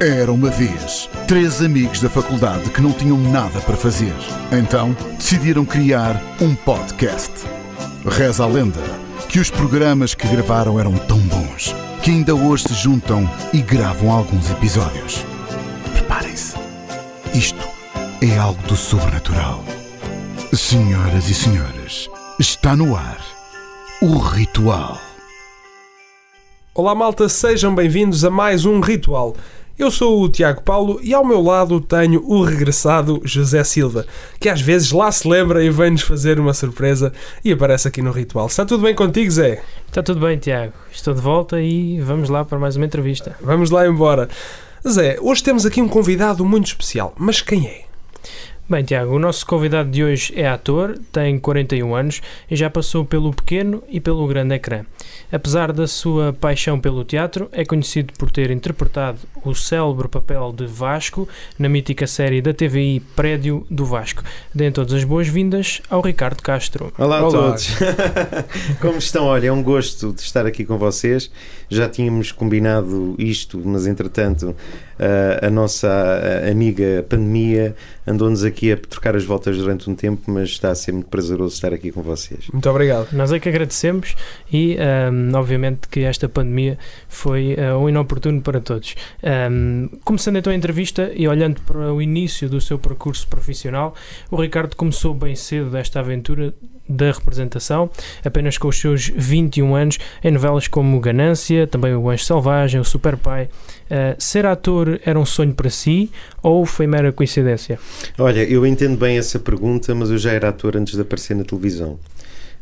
Era uma vez três amigos da faculdade que não tinham nada para fazer. Então decidiram criar um podcast. Reza a lenda que os programas que gravaram eram tão bons que ainda hoje se juntam e gravam alguns episódios. Preparem-se. Isto é algo do sobrenatural. Senhoras e senhores, está no ar o ritual. Olá malta, sejam bem-vindos a mais um Ritual. Eu sou o Tiago Paulo e ao meu lado tenho o regressado José Silva, que às vezes lá se lembra e vem-nos fazer uma surpresa e aparece aqui no Ritual. Está tudo bem contigo, Zé? Está tudo bem, Tiago. Estou de volta e vamos lá para mais uma entrevista. Vamos lá embora. Zé, hoje temos aqui um convidado muito especial, mas quem é? Bem, Tiago, o nosso convidado de hoje é ator, tem 41 anos e já passou pelo pequeno e pelo grande ecrã. Apesar da sua paixão pelo teatro, é conhecido por ter interpretado o célebre papel de Vasco na mítica série da TVI Prédio do Vasco. Deem todas as boas-vindas ao Ricardo Castro. Olá a Olá. todos. Como estão? Olha, é um gosto de estar aqui com vocês. Já tínhamos combinado isto, mas entretanto a, a nossa amiga pandemia andou-nos aqui a trocar as voltas durante um tempo, mas está a ser muito prazeroso estar aqui com vocês. Muito obrigado. Nós é que agradecemos e, ahm, obviamente, que esta pandemia foi ah, um inoportuno para todos. Ahm, começando então a entrevista e olhando para o início do seu percurso profissional, o Ricardo começou bem cedo desta aventura da representação, apenas com os seus 21 anos, em novelas como Ganância, também O Anjo Selvagem, O Super Pai. Ah, ser ator era um sonho para si ou foi mera coincidência? Olha, eu entendo bem essa pergunta, mas eu já era ator antes de aparecer na televisão.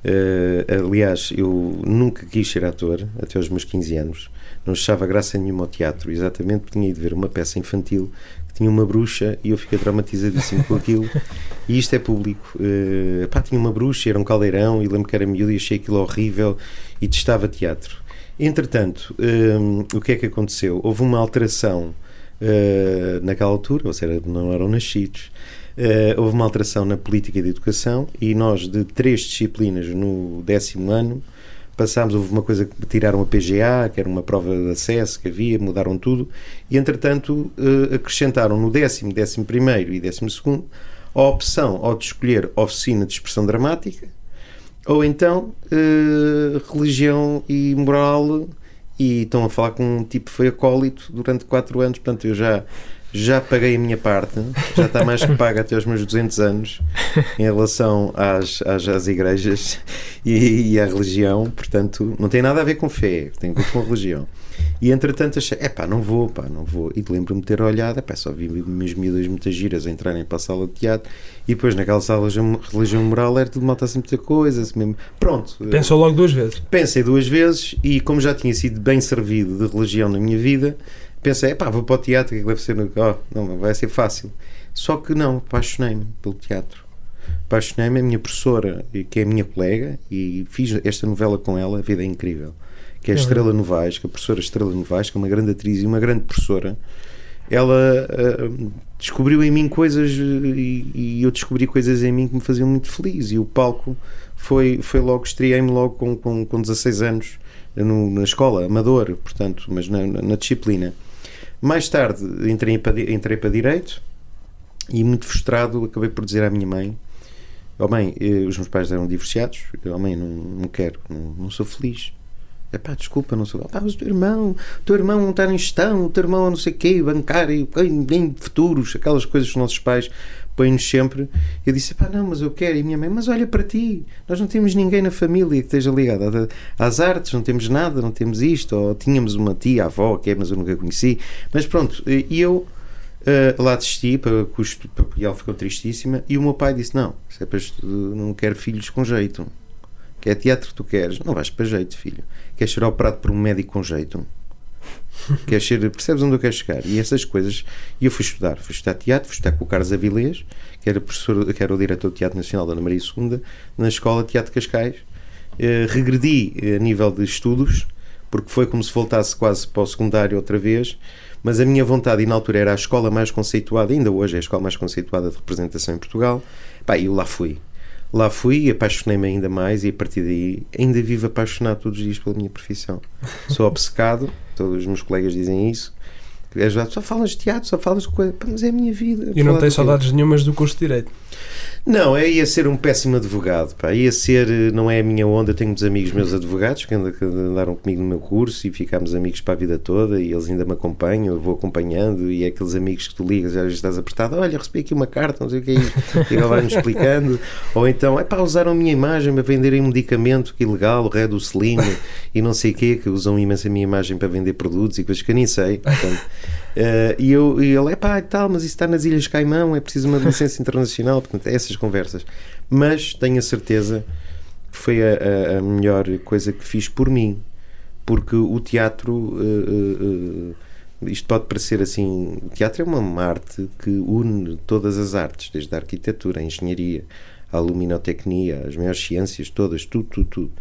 Eh, aliás, eu nunca quis ser ator até aos meus 15 anos. Não achava graça nenhuma ao teatro, exatamente porque tinha ido ver uma peça infantil que tinha uma bruxa e eu fiquei traumatizadíssimo com aquilo. E isto é público. Eh, pá, tinha uma bruxa, era um caldeirão e lembro que era miúdo e achei aquilo horrível e testava teatro. Entretanto, eh, o que é que aconteceu? Houve uma alteração eh, naquela altura, ou seja, não eram nascidos. Eh, houve uma alteração na política de educação e nós, de três disciplinas no décimo ano, passámos, houve uma coisa que tiraram a PGA, que era uma prova de acesso que havia, mudaram tudo, e entretanto eh, acrescentaram no décimo, décimo primeiro e décimo segundo a opção ou de escolher oficina de expressão dramática ou então religião e moral e estão a falar com um tipo que foi acólito durante quatro anos, portanto eu já já paguei a minha parte, já está mais que paga até aos meus 200 anos em relação às, às, às igrejas e, e à religião, portanto não tem nada a ver com fé, tem a ver com religião. E entretanto achei, é pá, não vou, pá, não vou. E lembro-me de ter olhado, epá, só vi umas miúdas muitas giras a entrarem para a sala de teatro e depois naquela sala de religião moral era tudo malta assim muita coisa, assim mesmo. Pronto, Pensou logo duas vezes. Pensei duas vezes e, como já tinha sido bem servido de religião na minha vida, pensei, pá, vou para o teatro, que deve ser. Oh, não, vai ser fácil. Só que não, apaixonei-me pelo teatro. Apaixonei-me, a minha professora, e que é a minha colega, e fiz esta novela com ela, A Vida é Incrível, que é a É Estrela Novaes, que é a professora Estrela Novaes, que é uma grande atriz e uma grande professora. Ela ah, descobriu em mim coisas e, e eu descobri coisas em mim que me faziam muito feliz. E o palco foi, foi logo, estreiei-me logo com, com, com 16 anos no- na escola, amador, portanto, mas na- na disciplina. Mais tarde entrei para, entrei para Direito e, muito frustrado, acabei por dizer à minha mãe: Oh mãe, eh, os meus pais eram divorciados, oh mãe, não, não quero, não, não sou feliz. Epá, desculpa, não sou. Pá, mas o teu irmão, o teu irmão não está em gestão, o teu irmão é não sei o quê, bancário, em futuros, aquelas coisas que os nossos pais põem-nos sempre. Eu disse, pá, não, mas eu quero. E minha mãe, mas olha para ti, nós não temos ninguém na família que esteja ligado às artes, não temos nada, não temos isto, ou tínhamos uma tia, avó, que é, mas eu nunca conheci. Mas pronto, e eu eh, lá desisti, para custo, e ela ficou tristíssima, e o meu pai disse, não, é para não quero filhos com jeito. Que é teatro que tu queres, não vais para jeito, filho. Queres ser operado por um médico com jeito? Queres ser, percebes onde eu quero chegar? E essas coisas. E eu fui estudar. Fui estudar teatro, fui estudar com o Carlos Avilés, que era, professor, que era o diretor do Teatro Nacional da Ana Maria II, na Escola de Teatro de Cascais. Eh, regredi eh, a nível de estudos, porque foi como se voltasse quase para o secundário outra vez. Mas a minha vontade, e na altura era a escola mais conceituada, ainda hoje é a escola mais conceituada de representação em Portugal, pá, eu lá fui. Lá fui e apaixonei-me ainda mais e a partir daí ainda vivo apaixonado todos os dias pela minha profissão. Sou obcecado, todos os meus colegas dizem isso, só falas de teatro, só falas de coisa. Mas é a minha vida. E não tens saudades nenhumas do curso de Direito. Não, é ia ser um péssimo advogado. Pá. Ia ser, eh, não é a minha onda. Eu tenho muitos amigos meus advogados que and- que andaram comigo no meu curso e ficámos amigos para a vida toda. E eles ainda me acompanham. Eu vou acompanhando. E é aqueles amigos que tu ligas, às vezes estás apertado. Olha, recebi aqui uma carta, não sei o que é isto. E ele vai-me explicando. Ou então, é pá, usaram a minha imagem para venderem um medicamento que é ilegal, o Red Slim e não sei o quê, que usam imenso a minha imagem para vender produtos e coisas que eu nem sei. Portanto, eh, e, eu, e ele, é pá, tal, mas isso está nas Ilhas Caimão, é preciso uma licença internacional. Portanto, é essas conversas. Mas tenho a certeza que foi a, a- a melhor coisa que fiz por mim, porque o teatro. eh, eh, isto pode parecer assim. O teatro é uma arte que une todas as artes, desde a arquitetura, a engenharia, a luminotecnia, as maiores ciências, todas, tudo, tudo, tudo.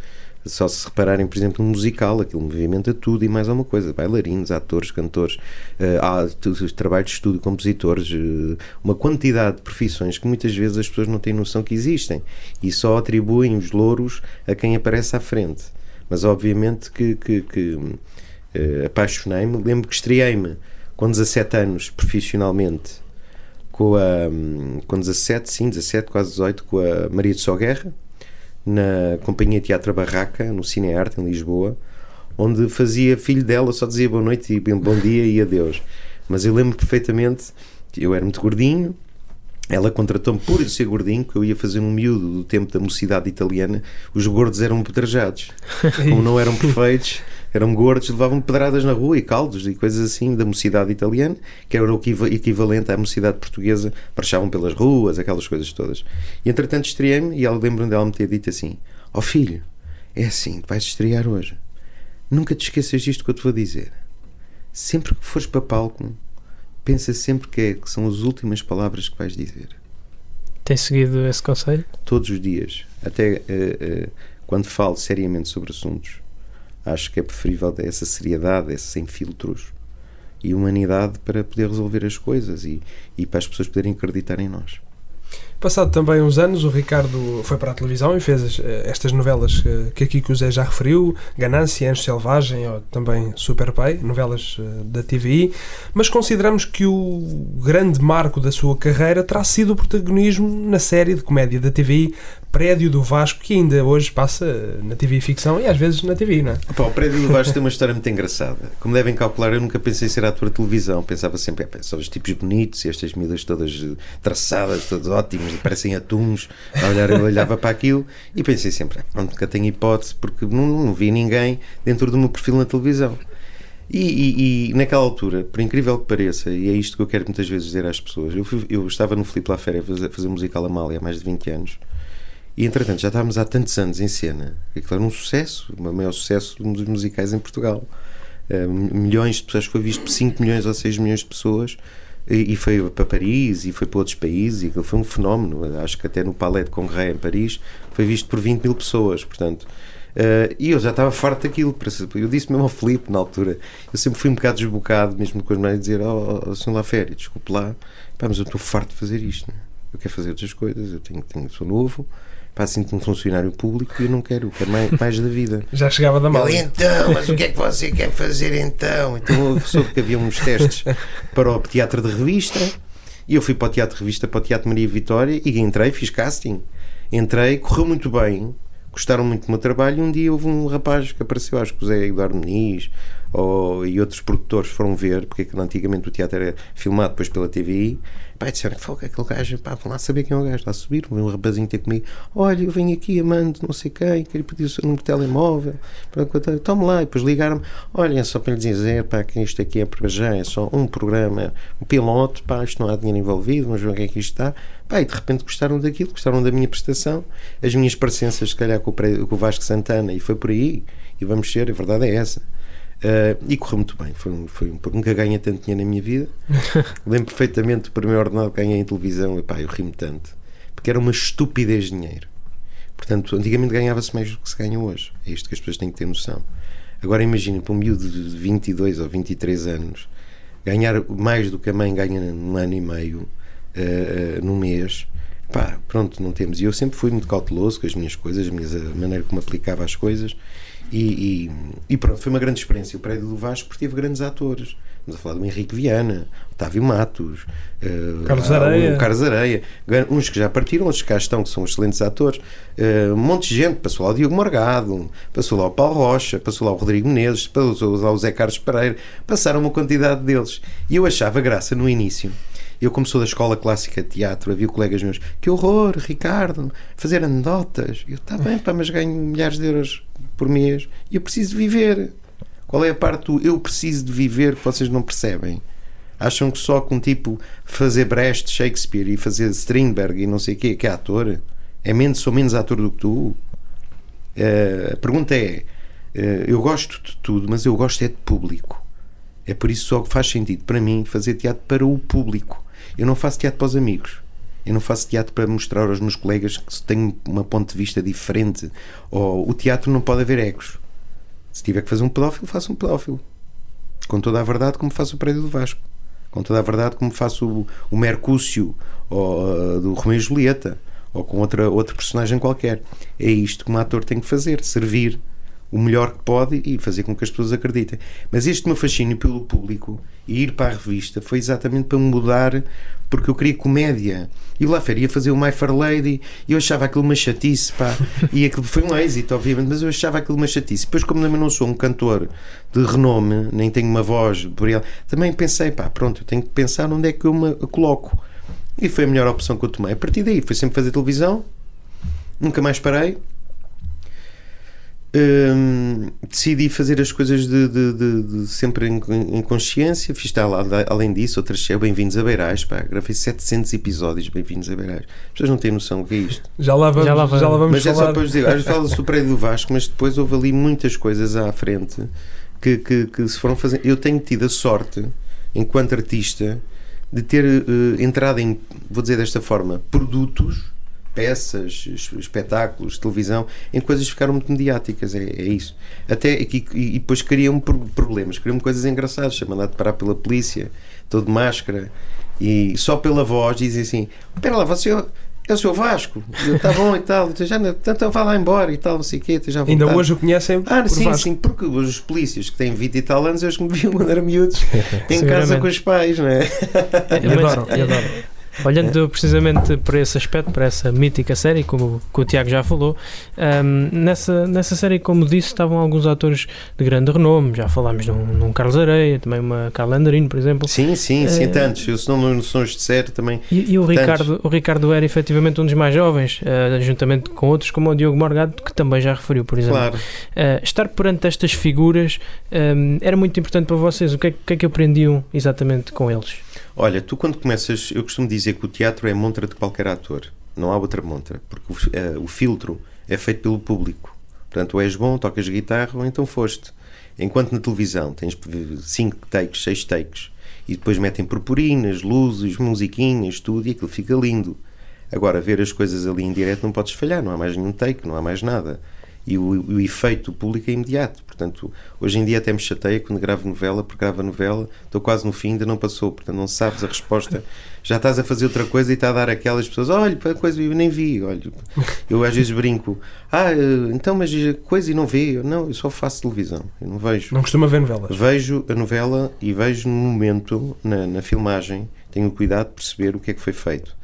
Só se repararem, por exemplo, no musical, aquilo movimenta tudo e mais alguma coisa. Bailarinos, atores, cantores, eh, há trabalhos de estúdio, compositores, eh, uma quantidade de profissões que muitas vezes as pessoas não têm noção que existem e só atribuem os louros a quem aparece à frente. Mas obviamente que, que, que, eh, apaixonei-me. Lembro que estreiei-me com 17 anos profissionalmente com a hum, com 17, sim, 17, quase 18, com a Maria de Só Guerra, na Companhia Teatro Barraca, no Cine Arte, em Lisboa, onde fazia filho dela, só dizia boa noite e bem- bom dia e adeus. Mas eu lembro perfeitamente, que eu era muito gordinho, ela contratou-me por eu ser gordinho, que eu ia fazer um miúdo do tempo da mocidade italiana, os gordos eram apedrejados. Como não eram perfeitos, eram gordos, levavam pedradas na rua e caldos e coisas assim da mocidade italiana, que era o equiva- equivalente à mocidade portuguesa, marchavam pelas ruas, aquelas coisas todas. E entretanto estreiei-me e ela lembro-me dela me ter dito assim: Ó filho, é assim, vais estrear hoje. Nunca te esqueças disto que eu te vou dizer. Sempre que fores para palco, pensa sempre que, é, que são as últimas palavras que vais dizer Tem seguido esse conselho? todos os dias, até eh, eh, quando falo seriamente sobre assuntos, acho que é preferível essa seriedade, esse sem filtros e humanidade para poder resolver as coisas e, e para as pessoas poderem acreditar em nós. Passado também uns anos, o Ricardo foi para a televisão e fez eh, estas novelas que, que aqui que o Zé já referiu, Ganância, Anjo Selvagem ou também Super Pai, novelas eh, da TVI, mas consideramos que o grande marco da sua carreira terá sido o protagonismo na série de comédia da TVI Prédio do Vasco, que ainda hoje passa eh, na TVI Ficção e às vezes na TVI, não é? Opa, o Prédio do Vasco tem uma história muito engraçada. Como devem calcular, eu nunca pensei em ser ator de televisão. Pensava sempre, é, só os tipos bonitos e estas miúdas todas eh, traçadas, todas ótimas, parecem atuns. A olhar, eu olhava para aquilo e pensei sempre, "Ah, pronto, nunca tenho hipótese, porque não, não vi ninguém dentro do meu perfil na televisão. E, e- e naquela altura, por incrível que pareça, e é isto que eu quero muitas vezes dizer às pessoas, eu, fui- eu estava no Filipe La Féria a fazer, fazer musical Amália há mais de 20 anos. E entretanto já estávamos há tantos anos em cena, aquilo era um sucesso, o maior sucesso dos musicais em Portugal. Uh, milhões de pessoas, foi visto por 5 milhões ou 6 milhões de pessoas, e, foi para Paris, e foi para outros países, e foi um fenómeno. Acho que até no Palais de Congrès em Paris foi visto por 20 mil pessoas, portanto. uh, e eu já estava farto daquilo. Eu disse mesmo ao Filipe na altura, eu sempre fui um bocado desbocado, mesmo com as mães, dizer: Ó, oh, oh, Sr. Laféria, desculpe lá, pá, mas eu estou farto de fazer isto. né? Eu quero fazer outras coisas, eu tenho, tenho, sou novo, pá, sinto-me um funcionário público e eu não quero, eu quero mais, mais da vida. Já chegava da mal. Ele, então, mas o que é que você quer fazer então? Então eu soube que havia uns testes para o teatro de revista e eu fui para o teatro de revista, para o Teatro Maria Vitória e entrei, fiz casting. Entrei, correu muito bem, gostaram muito do meu trabalho e um dia houve um rapaz que apareceu, acho que o Zé Eduardo Muniz ou, e outros produtores foram ver, porque aquilo antigamente o teatro era filmado depois pela TVI. Pá, disseram que foi aquele gajo, pá, vão lá saber quem é o gajo, lá subir, um rapazinho ter comigo, olha, eu venho aqui, amando não sei quem, quero pedir o seu número de telemóvel, tome lá, e depois ligaram-me, olha, é só para lhe dizer, pá, que isto aqui é para já, é só um programa, um piloto, pá, isto não há dinheiro envolvido, mas ver o que é que isto está, pá, e de repente gostaram daquilo, gostaram da minha prestação, as minhas parecenças, se calhar, com o, com o Vasco Santana, e foi por aí, e vamos ser, a verdade é essa. Uh, e correu muito bem. Foi um, foi um, nunca ganhei tanto dinheiro na minha vida. Lembro perfeitamente do primeiro ordenado que ganhei em televisão. E pá, eu ri-me tanto. Porque era uma estupidez de dinheiro. Portanto, antigamente ganhava-se mais do que se ganha hoje. É isto que as pessoas têm que ter noção. Agora imaginem, para um miúdo de 22 ou 23 anos, ganhar mais do que a mãe ganha num ano e meio, uh, uh, num mês, Pá, pronto, não temos. E eu sempre fui muito cauteloso com as minhas coisas, a, minha, a maneira como aplicava as coisas. E, e, e, pronto, foi uma grande experiência. O prédio do Vasco porque teve grandes atores. Estamos a falar do Henrique Viana, Otávio Matos, uh, Carlos Areia. o Carlos Areia, uns que já partiram, outros que cá estão, que são excelentes atores. Uh, um monte de gente. Passou lá o Diogo Morgado, passou lá o Paulo Rocha, passou lá o Rodrigo Menezes, passou lá o Zé Carlos Pereira. Passaram uma quantidade deles. E eu achava graça no início. Eu, como sou da escola clássica de teatro, havia colegas meus, que horror, Ricardo, fazer anedotas. Eu, está bem, pá, mas ganho milhares de euros por mês e eu preciso viver. Qual é a parte do eu preciso de viver que vocês não percebem? Acham que só com tipo fazer Brecht, Shakespeare e fazer Strindberg e não sei o quê, que é ator? É menos, sou menos ator do que tu? Uh, a pergunta é: uh, eu gosto de tudo, mas eu gosto é de público. É por isso só que faz sentido para mim fazer teatro para o público. Eu não faço teatro para os amigos. Eu não faço teatro para mostrar aos meus colegas que tenho uma ponto de vista diferente. Ou o teatro não pode haver egos. Se tiver que fazer um pedófilo, faço um pedófilo. Com toda a verdade, como faço o prédio do Vasco. Com toda a verdade, como faço o, o Mercúcio ou, uh, do Romeu e Julieta. Ou com outra, outro personagem qualquer. É isto que um ator tem que fazer: servir o melhor que pode e fazer com que as pessoas acreditem. Mas este meu fascínio pelo público e ir para a revista foi exatamente para mudar, porque eu queria comédia. E lá feria fazer o My Fair Lady e eu achava aquilo uma chatice, pá. E aquilo foi um êxito, obviamente, mas eu achava aquilo uma chatice. Depois, como também não sou um cantor de renome, nem tenho uma voz por ele, também pensei, pá, pronto, eu tenho que pensar onde é que eu me coloco. E foi a melhor opção que eu tomei. A partir daí, foi sempre fazer televisão, nunca mais parei Hum, decidi fazer as coisas de, de, de, de sempre em, em, consciência. Fiz tal, além disso, outras é Bem-vindos a Beirais. Pá, gravei 700 episódios Bem-vindos a Beirais. As pessoas não têm noção do que é isto. Já lá vamos, já lá vamos, já lá vamos mas falar. é só para dizer, às vezes fala-se do prédio do Vasco, mas depois houve ali muitas coisas à frente que, que, que se foram fazendo. Eu tenho tido a sorte, enquanto artista, de ter uh, entrado em, vou dizer desta forma, produtos peças, espetáculos, televisão, em coisas que ficaram muito mediáticas, é, é isso. Até e, e depois criam problemas, criam coisas engraçadas, ser mandado parar pela polícia, todo de máscara, e só pela voz dizem assim: Espera lá, você é o seu Vasco, está bom e tal, então já, então vá lá embora e tal, não sei o quê, já Ainda hoje o conhecem? Ah, sim, Vasco. sim, porque os polícias que têm 20 e tal anos, eles me viam quando eram miúdos em casa com os pais, não é? Eu adoro, eu adoro. Olhando precisamente para esse aspecto, para essa mítica série, como, como o Tiago já falou, um, nessa, nessa série, como disse, estavam alguns atores de grande renome. Já falámos num, num Carlos Areia, também uma Carla Andarino, por exemplo. Sim, sim, sim, uh, tantos. Eu, se não, não os disser, também. E, e o, Ricardo, o Ricardo era efetivamente um dos mais jovens, uh, juntamente com outros, como o Diogo Morgado, que também já referiu, por exemplo. Claro. Uh, estar perante estas figuras um, era muito importante para vocês. O que é, que, é que aprendiam exatamente com eles? Olha, tu quando começas, eu costumo dizer que o teatro é a montra de qualquer ator, não há outra montra, porque o, uh, o filtro é feito pelo público. Portanto, ou és bom, tocas guitarra, ou então foste. Enquanto na televisão tens 5 takes, 6 takes, e depois metem purpurinas, luzes, musiquinhas, tudo, e aquilo fica lindo. Agora, ver as coisas ali em direto não podes falhar, não há mais nenhum take, não há mais nada e o, o efeito público é imediato. Portanto, hoje em dia até me chateia quando gravo novela, porque gravo a novela, estou quase no fim, ainda não passou, portanto não sabes a resposta. Já estás a fazer outra coisa e está a dar aquelas pessoas, olha, coisa eu nem vi, olha. Eu às vezes brinco, ah, então, mas coisa e não vê? Não, eu só faço televisão, eu não vejo. Não costuma ver novelas? Vejo a novela e vejo no momento, na, na filmagem, tenho cuidado de perceber o que é que foi feito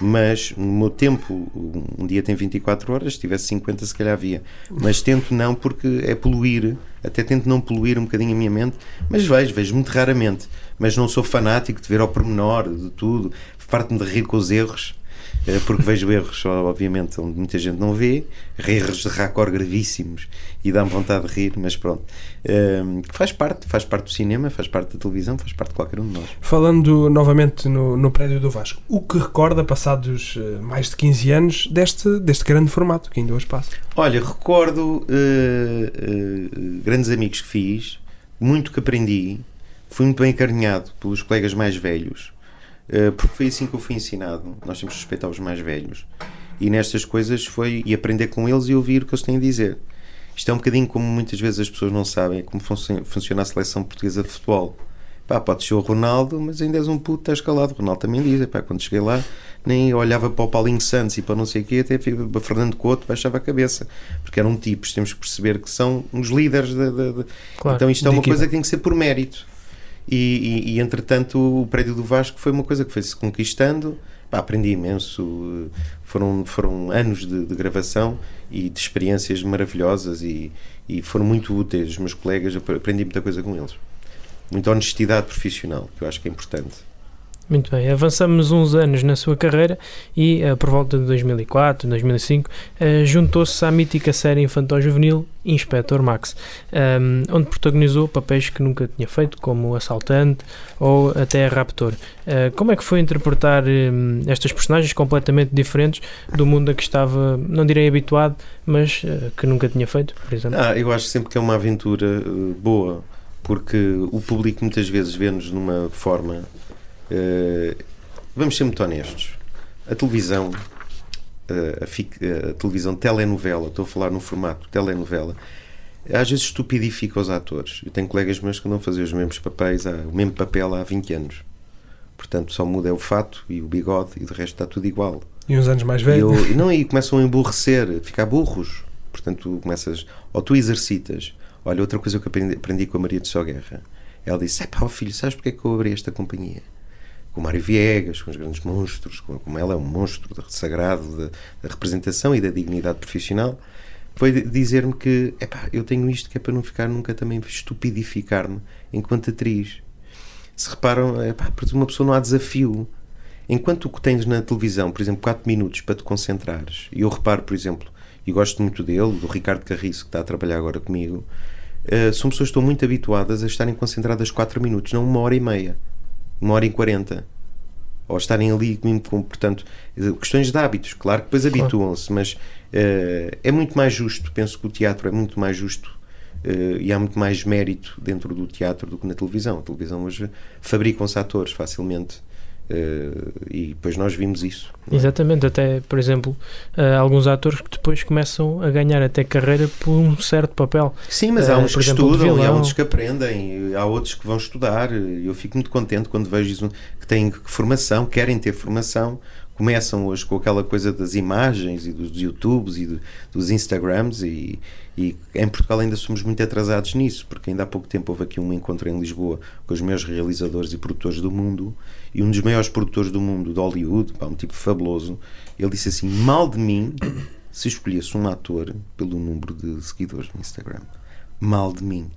mas no meu tempo, um dia tem 24 horas, se tivesse 50 se calhar havia, mas tento não porque é poluir, até tento não poluir um bocadinho a minha mente, mas vejo, vejo muito raramente, mas não sou fanático de ver ao pormenor de tudo, farto-me de rir com os erros, porque vejo erros, obviamente, onde muita gente não vê, erros de racor gravíssimos e dá-me vontade de rir, mas pronto. Um, faz parte, faz parte do cinema, faz parte da televisão, faz parte de qualquer um de nós. Falando novamente no, no prédio do Vasco, o que recorda, passados uh, mais de 15 anos, deste, deste grande formato que ainda hoje passa? Olha, recordo uh, uh, grandes amigos que fiz, muito que aprendi, fui muito bem encarinhado pelos colegas mais velhos eh, porque foi assim que eu fui ensinado. Nós temos que respeitar os mais velhos. E nestas coisas foi e aprender com eles e ouvir o que eles têm a dizer. Isto é um bocadinho como muitas vezes as pessoas não sabem como funciona a seleção portuguesa de futebol. pá, pode ser o Ronaldo, mas ainda és um puto, estás calado. O Ronaldo também diz, pá, quando cheguei lá, nem olhava para o Paulinho Santos e para não sei o quê, até para Fernando Couto baixava a cabeça, porque eram tipos, temos que perceber que são uns líderes. De, de, de... Claro, então isto é uma equipa. coisa que tem que ser por mérito. E, e, e, entretanto o prédio do Vasco foi uma coisa que foi-se conquistando, pá, aprendi imenso, foram, foram anos de, de gravação e de experiências maravilhosas e, e foram muito úteis os meus colegas, aprendi muita coisa com eles. Muita honestidade profissional, que eu acho que é importante. Muito bem, avançamos uns anos na sua carreira e, uh, por volta de 2004, 2005, uh, juntou-se à mítica série infantil-juvenil Inspector Max, um, onde protagonizou papéis que nunca tinha feito, como assaltante ou até raptor. Uh, como é que foi interpretar um, estas personagens completamente diferentes do mundo a que estava, não direi habituado, mas uh, que nunca tinha feito, por exemplo? Ah, eu acho sempre que é uma aventura boa, porque o público muitas vezes vê-nos numa forma vamos ser muito honestos. A televisão, uh, a, fic, a, televisão telenovela, estou a falar no formato telenovela, às vezes estupidifica os atores. Eu tenho colegas meus que não faziam os mesmos papéis, há, o mesmo papel há 20 anos. Portanto, só muda é o fato e o bigode e de resto está tudo igual. E uns anos mais velhos. E, eu, não, aí começam a emburrecer, a ficar burros. Portanto, tu começas, ou tu exercitas. Olha, outra coisa que eu aprendi, aprendi com a Maria de Só Guerra. Ela disse: pá, filho, sabes porque é que eu abri esta companhia? Com Mário Viegas, com os grandes monstros, como ela é um monstro sagrado da, da, representação e da dignidade profissional, foi dizer-me que epá, eu tenho isto que é para não ficar nunca também estupidificar-me enquanto atriz. Se reparam, epá, uma pessoa não há desafio. Enquanto o que tens na televisão, por exemplo, 4 minutos para te concentrares, e eu reparo, por exemplo, e gosto muito dele, do Ricardo Carriço, que está a trabalhar agora comigo, uh, são pessoas que estão muito habituadas a estarem concentradas 4 minutos, não uma hora e meia uma hora e quarenta. Ou estarem ali com, portanto, questões de hábitos, claro que depois habituam-se, mas uh, é muito mais justo, penso que o teatro é muito mais justo uh, e há muito mais mérito dentro do teatro do que na televisão. A televisão hoje fabricam-se atores facilmente Uh, e depois nós vimos isso. É? Exatamente, até, por exemplo, uh, alguns atores que depois começam a ganhar até carreira por um certo papel. Sim, mas há uns uh, que exemplo, estudam há outros que aprendem, há outros que vão estudar. Eu fico muito contente quando vejo isso, que têm formação, querem ter formação, começam hoje com aquela coisa das imagens e dos YouTubes e do, dos Instagrams e, e, em Portugal ainda somos muito atrasados nisso, porque ainda há pouco tempo houve aqui um encontro em Lisboa com os maiores realizadores e produtores do mundo e um dos maiores produtores do mundo, de Hollywood, pá, um tipo fabuloso, ele disse assim, mal de mim se escolhesse um ator pelo número de seguidores no Instagram. Mal de mim.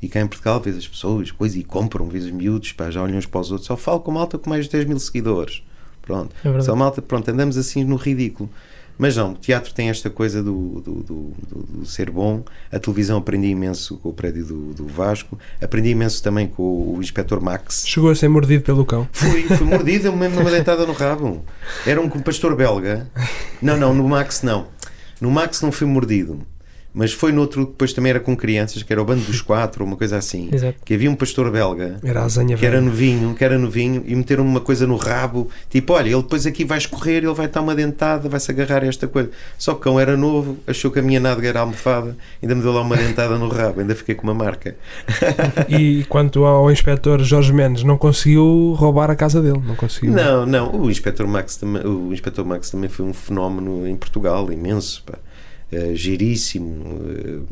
E cá em Portugal vês as pessoas, coisa, e compram, vês os miúdos, pá, já olham uns para os outros, só falo com malta com mais de 10 mil seguidores. Pronto. É Só malta, pronto, andamos assim no ridículo. Mas não, o teatro tem esta coisa do, do, do, do, ser bom. A televisão aprendi imenso com o prédio do, Vasco. Aprendi imenso também com o, o Inspector Max. Chegou a ser mordido pelo cão. Fui, fui mordido, mesmo numa deitada no rabo. Era um pastor belga. Não, não, no Max não. No Max não fui mordido. Mas foi no outro, depois também era com crianças, que era o Bando dos Quatro, ou uma coisa assim. Exato. Que havia um pastor belga. Era que era novinho, que era novinho, e meteram uma coisa no rabo, tipo, olha, ele depois aqui vai escorrer, ele vai estar uma dentada, vai-se agarrar a esta coisa. Só que o cão era novo, achou que a minha nádega era almofada, ainda me deu lá uma dentada no rabo, ainda fiquei com uma marca. e quanto ao inspetor Jorge Mendes, não conseguiu roubar a casa dele, não conseguiu. Não, não, o Inspector Max também, o Inspector Max também foi um fenómeno em Portugal, imenso, pá. Uh, giríssimo, uh,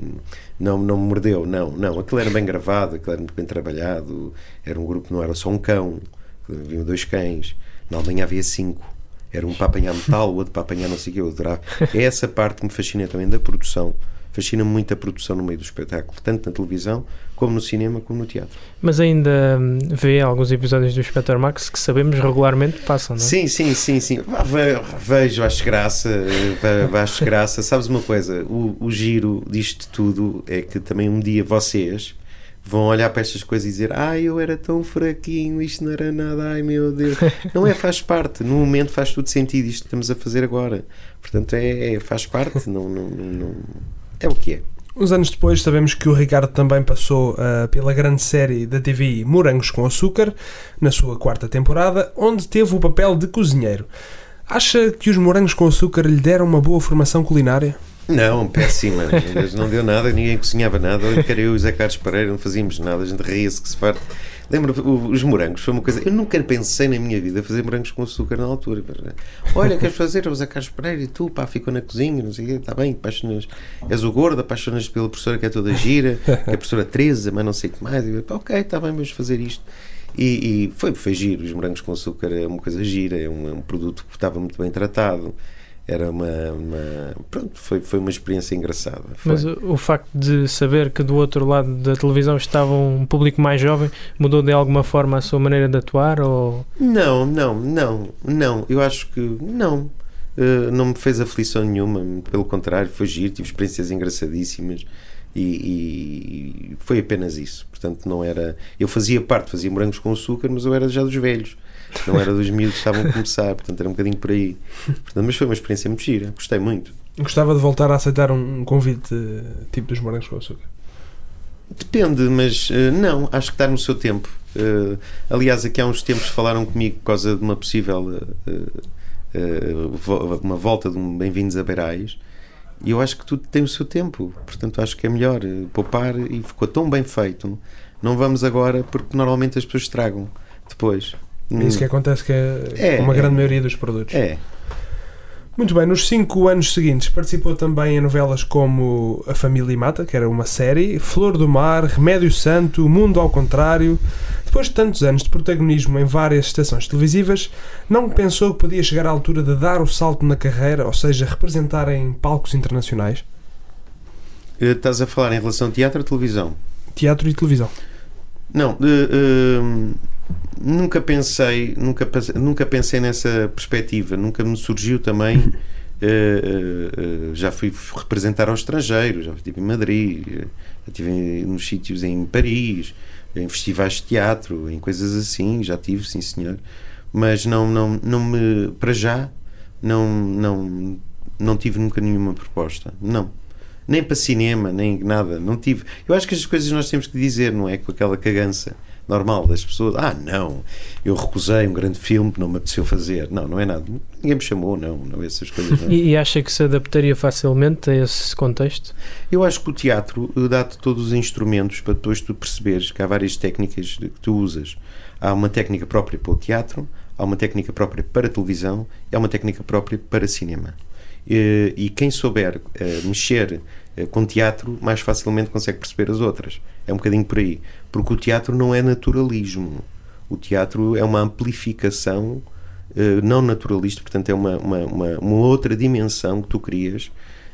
não, não me mordeu, não, não, aquilo era bem gravado, aquilo era muito bem trabalhado, era um grupo, não era só um cão, haviam dois cães, na Alemanha havia cinco, era um para apanhar metal, o outro para apanhar não sei o que, adorava. É essa parte que me fascina também da produção, fascina-me muito a produção no meio do espetáculo, tanto na televisão, como no cinema, como no teatro. Mas ainda hum, vê alguns episódios do Inspector Max que sabemos regularmente passam, não é? Sim, sim, sim, sim. Vejo, acho graça, acho graça. Sabes uma coisa, o, o giro disto tudo é que também um dia vocês vão olhar para estas coisas e dizer ai eu era tão fraquinho, isto não era nada, ai meu Deus. Não é, faz parte, no momento faz tudo sentido isto que estamos a fazer agora. Portanto, é, é faz parte, não, não, não, é o que é. Uns anos depois, sabemos que o Ricardo também passou uh, pela grande série da TVI Morangos com Açúcar, na sua quarta temporada, onde teve o papel de cozinheiro. Acha que os morangos com açúcar lhe deram uma boa formação culinária? Não, péssima. não deu nada, ninguém cozinhava nada. Eu e o Zé Carlos Pereira, não fazíamos nada, a gente ria-se que se farta. Lembro os morangos, foi uma coisa. Eu nunca pensei na minha vida fazer morangos com açúcar na altura. Olha, queres fazer? Vamos a Carlos Pereira e tu, pá, ficou na cozinha, não sei o quê, está bem, apaixonas. És o gordo, apaixonas pela professora que é toda gira, que é a professora Teresa, mas não sei o que mais. Ok, está bem, vamos fazer isto. E, e, foi, foi giro. Os morangos com açúcar é uma coisa gira, é um, é um produto que estava muito bem tratado era uma, uma, pronto foi foi uma experiência engraçada foi. mas o, o, facto de saber que do outro lado da televisão estava um público mais jovem mudou de alguma forma a sua maneira de atuar ou não não não não eu acho que não uh, não me fez aflição nenhuma pelo contrário foi giro tive experiências engraçadíssimas e, e, foi apenas isso. Portanto, não era. Eu fazia parte, fazia morangos com açúcar, mas eu era já dos velhos, não era dos miúdos que estavam a começar, portanto, era um bocadinho por aí. Portanto, mas foi uma experiência muito gira, gostei muito. Gostava de voltar a aceitar um convite tipo dos morangos com açúcar? Depende, mas uh, não, acho que está no seu tempo. Uh, aliás, aqui há uns tempos falaram comigo por causa de uma possível. Uma volta de um Bem-vindos a Beirais e eu acho que tudo tem o seu tempo, portanto acho que é melhor eh, poupar e ficou tão bem feito. Não vamos agora, porque normalmente as pessoas estragam depois. É isso que acontece que é, é uma grande é, maioria dos produtos. É. Muito bem, nos cinco anos seguintes participou também em novelas como A Família Mata, que era uma série, Flor do Mar, Remédio Santo, Mundo ao Contrário. Depois de tantos anos de protagonismo em várias estações televisivas, não pensou que podia chegar à altura de dar o salto na carreira, ou seja, representar em palcos internacionais? Eh, estás a falar em relação a teatro ou televisão? Teatro e televisão. Não, uh, uh, nunca pensei, nunca, nunca pensei nessa perspectiva, nunca me surgiu também. Uh, uh, já fui representar ao estrangeiro, já estive em Madrid, já estive nos sítios em Paris, em festivais de teatro, em coisas assim, já tive, sim senhor. Mas não, não, não me, para já, não, não, não tive nunca nenhuma proposta. Não. Nem para cinema, nem nada. Não tive. Eu acho que as coisas nós temos que dizer, não é? Com aquela cagança normal das pessoas. Ah, não, eu recusei um grande filme que não me apeteceu fazer. Não, não é nada. Ninguém me chamou, não, não essas coisas. Não. E, e acha que se adaptaria facilmente a esse contexto? Eu acho que o teatro dá-te todos os instrumentos para depois tu perceberes que há várias técnicas que tu usas. Há uma técnica própria para o teatro, há uma técnica própria para a televisão e há uma técnica própria para cinema. E, e quem souber uh, mexer com teatro mais facilmente consegue perceber as outras. É um bocadinho por aí. Porque o teatro não é naturalismo. O teatro é uma amplificação uh, não naturalista, portanto, é uma, uma, uma, uma, outra dimensão que tu crias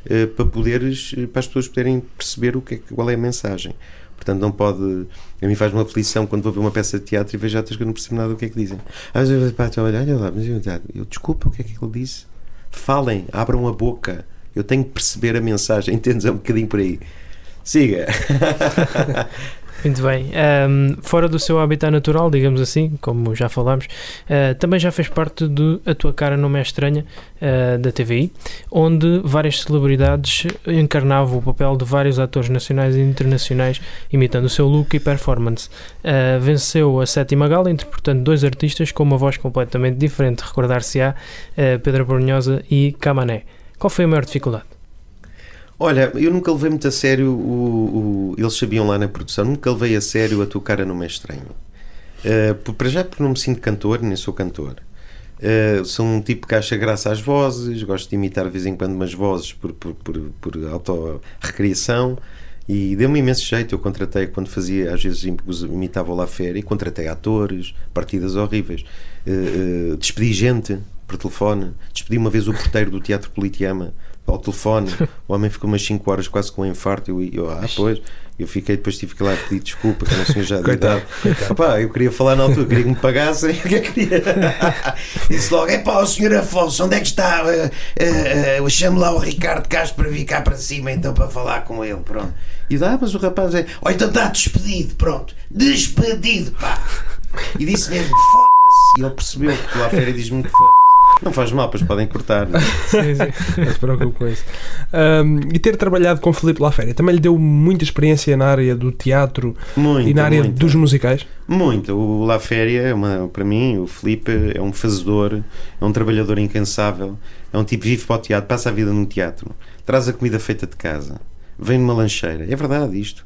uh, para poderes, para as pessoas poderem perceber o que é, qual é a mensagem. Portanto, não pode. A mim faz uma aflição quando vou ver uma peça de teatro e vejo atores que eu não percebo nada do que é que dizem. Às vezes, pá, olha, olha lá, mas eu desculpa, o que é que ele disse? Falem, abram a boca. Eu tenho que perceber a mensagem. Entendes? É um bocadinho por aí. Siga. Muito bem. Um, fora do seu habitat natural, digamos assim, como já falámos, uh, também já fez parte do A Tua Cara Não É Estranha, uh, da TVI, onde várias celebridades encarnavam o papel de vários atores nacionais e internacionais, imitando o seu look e performance. Uh, venceu a sétima gala, interpretando dois artistas com uma voz completamente diferente. Recordar-se-á Pedro Brunhosa e Camané. Qual foi a maior dificuldade? Olha, eu nunca levei muito a sério o, o, Eles sabiam lá na produção, nunca levei a sério a tua cara não é estranho. Uh, para já porque não me sinto cantor, nem sou cantor. Uh, sou um tipo que acha graça às vozes, gosto de imitar de vez em quando umas vozes por, por, por, por auto-recriação e deu-me imenso jeito. Eu contratei, quando fazia, às vezes imitava lá férias, e contratei atores, partidas horríveis, uh, uh, despedi gente por telefone, despedi uma vez o porteiro do Teatro Politeama ao telefone. O homem ficou umas 5 horas quase com um infarto. Eu, eu ah, pois. Eu fiquei, depois tive que ir lá pedir desculpa, que não senhor já de idade. Opa, eu queria falar na altura, queria que me pagassem. O que é que queria? Disse logo: é pá, o senhor Afonso, onde é que está? Uh, uh, uh, eu chamo lá o Ricardo Castro para vir cá para cima então para falar com ele. Pronto. E dá, ah, mas o rapaz é: oh, então está despedido, pronto. Despedido, pá. E disse mesmo: foda-se. E ele percebeu que lá a férias diz muito foda não faz mal, pois podem cortar. Não, é? sim, sim. não se preocupe com isso. Um, e ter trabalhado com Felipe Laféria também lhe deu muita experiência na área do teatro muito, e na área muito. dos musicais? Muito. O Laféria, é uma, para mim, o Felipe é um fazedor, é um trabalhador incansável, é um tipo vive para o teatro, passa a vida no teatro, traz a comida feita de casa, vem numa lancheira. É verdade isto.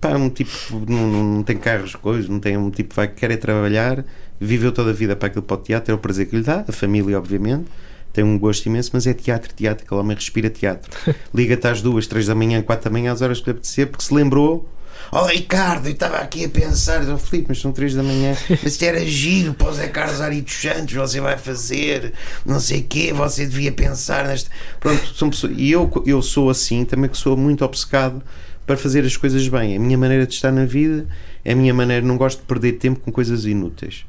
Pá, um tipo não, não, tem carros, coisas, não tem um tipo que vai querer trabalhar, viveu toda a vida para aquilo para o teatro, é o prazer que lhe dá, a família, obviamente, tem um gosto imenso, mas é teatro, teatro, aquele homem respira teatro. Liga-te às duas, três da manhã, quatro da manhã, às horas que lhe apetecer, porque se lembrou. Oh Ricardo, eu estava aqui a pensar, oh, Filipe, mas são três da manhã, mas isto era giro para o Zé Carlos Ari dos Santos, você vai fazer, não sei o quê, você devia pensar nesta. Pronto, são pessoas, e eu, eu sou assim, também que sou muito obcecado para fazer as coisas bem. A minha maneira de estar na vida é a minha maneira, não gosto de perder tempo com coisas inúteis.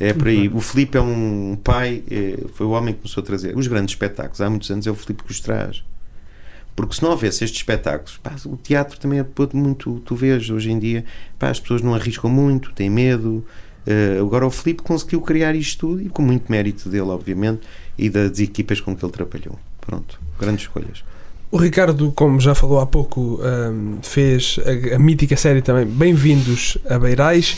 É por aí. O Filipe é um pai, é, foi o homem que começou a trazer os grandes espetáculos. Há muitos anos é o Filipe que os traz. Porque se não houvesse estes espetáculos, pá, o teatro também é muito. Tu vês hoje em dia, pá, as pessoas não arriscam muito, têm medo. Uh, agora o Filipe conseguiu criar isto tudo e com muito mérito dele, obviamente, e das equipas com que ele trabalhou. Pronto, grandes escolhas. O Ricardo, como já falou há pouco, um, fez a, a mítica série também Bem-vindos a Beirais.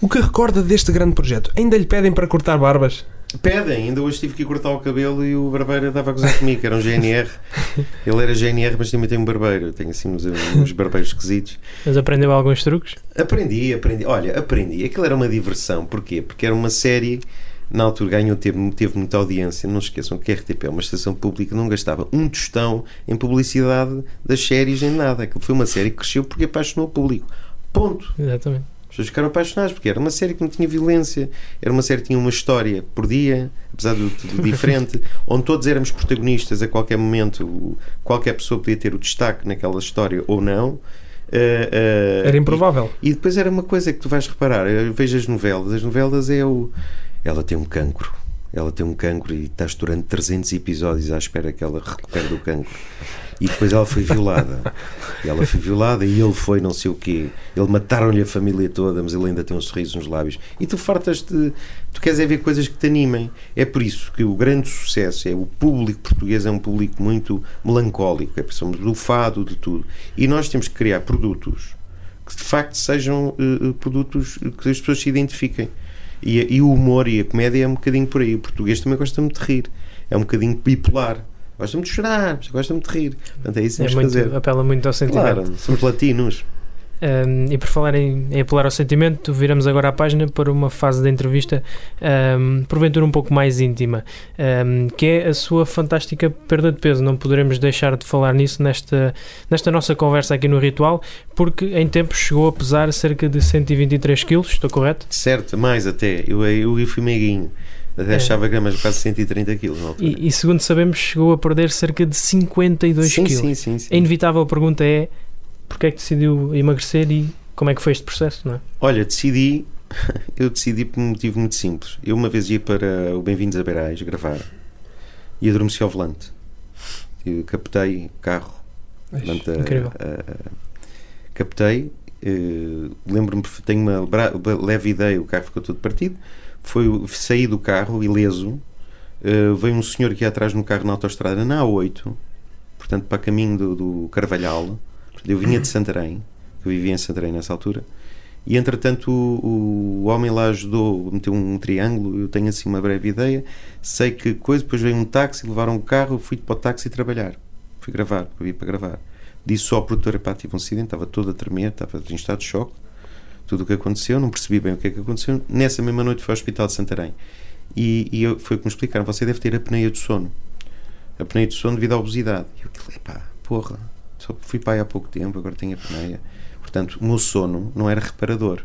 O que recorda deste grande projeto? Ainda lhe pedem para cortar barbas? Pedem, ainda hoje tive que cortar o cabelo e o barbeiro estava a gozar comigo, que era um GNR. Ele era GNR, mas também tem um barbeiro. Tenho assim uns, uns barbeiros esquisitos. Mas aprendeu alguns truques? Aprendi, aprendi. Olha, aprendi. Aquilo era uma diversão. Porquê? Porque era uma série. Na altura ganhou, teve, teve muita audiência. Não esqueçam que a RTP é uma estação pública, não gastava um tostão em publicidade das séries nem nada. Aquilo foi uma série que cresceu porque apaixonou o público. Ponto. Exatamente pessoas ficaram apaixonadas porque era uma série que não tinha violência, era uma série que tinha uma história por dia, apesar de tudo diferente, onde todos éramos protagonistas a qualquer momento, qualquer pessoa podia ter o destaque naquela história ou não. Uh, uh, era improvável. E, e, depois era uma coisa que tu vais reparar, eu vejo as novelas, as novelas é o. Ela tem um cancro. Ela tem um cancro e estás durante 300 episódios à espera que ela recupere do cancro e depois ela foi violada. Ela foi violada e ele foi não sei o quê. Ele mataram-lhe a família toda, mas ele ainda tem um sorriso nos lábios. E tu fartas-te. Tu queres é ver coisas que te animem. É por isso que o grande sucesso é o público português é um público muito melancólico. É somos do fado, de tudo. E nós temos que criar produtos que de facto sejam uh, produtos que as pessoas se identifiquem. E, e, o humor e a comédia é um bocadinho por aí. O português também gosta muito de rir. É um bocadinho bipolar gosta muito de chorar, gosta muito de rir. Portanto, é isso que é muito, fazer. Apela muito ao sentimento. Claro, somos latinos. Um, e por falar em, em, apelar ao sentimento, viramos agora a página para uma fase da entrevista, um, porventura um pouco mais íntima, um, que é a sua fantástica perda de peso. Não poderemos deixar de falar nisso nesta, nesta nossa conversa aqui no Ritual, porque em tempos chegou a pesar cerca de 123 quilos, estou correto? Certo, mais até. Eu, eu, eu fui meiguinho. Até é. achava gramas quase 130 quilos. E, e, segundo sabemos, chegou a perder cerca de 52 sim, quilos. Sim, sim, sim. A inevitável pergunta é: porquê é que decidiu emagrecer e como é que foi este processo? Não é? Olha, decidi. Eu decidi por um motivo muito simples. Eu uma vez ia para o Bem-vindos a Beirais gravar e adormeci ao volante. Eu captei o carro. Portanto, Incrível. A, a, captei. Uh, Lembro-me, tenho uma leve ideia, o carro ficou todo partido foi sair do carro ileso. Uh, veio um senhor que ia atrás no carro na autostrada na A8, portanto, para caminho do, do Carvalhal. Eu vinha de Santarém, eu vivia em Santarém nessa altura. E entretanto, o, o homem lá ajudou, meteu um, triângulo. Eu tenho assim uma breve ideia. Sei que coisa, depois veio um táxi, levaram o carro. Fui para o táxi trabalhar. Fui gravar, fui para gravar. Disse só ao produtor: pá, tive um acidente, estava todo a tremer, estava em estado de choque tudo o que aconteceu, não percebi bem o que é que aconteceu. Nessa mesma noite fui ao Hospital de Santarém e, e eu, foi o que me explicaram: você deve ter apneia de sono. Apneia de sono devido à obesidade. E eu, aquilo, pá, porra, só fui pai há pouco tempo, agora tenho apneia. Portanto, o meu sono não era reparador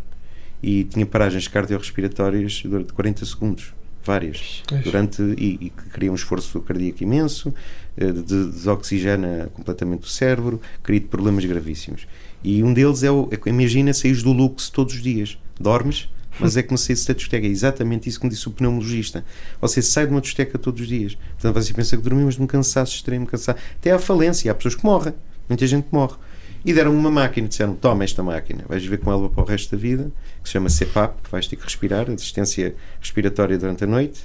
e tinha paragens cardiorrespiratórias durante 40 segundos várias durante e, e que cria um esforço cardíaco imenso eh, de, desoxigena completamente o cérebro cria problemas gravíssimos e um deles é o. É, imagina saís do luxo todos os dias. Dormes, mas é como se saísse da discoteca. É exatamente isso que me disse o pneumologista. Você sai de uma discoteca todos os dias. Portanto, você pensa que dormiu, mas de um cansaço extremo, cansaço. Até à falência. Há pessoas que morrem. Muita gente morre. E deram uma máquina, disseram: toma esta máquina, vais ver com ela para o resto da vida, que se chama CPAP, vais ter que respirar, assistência respiratória durante a noite.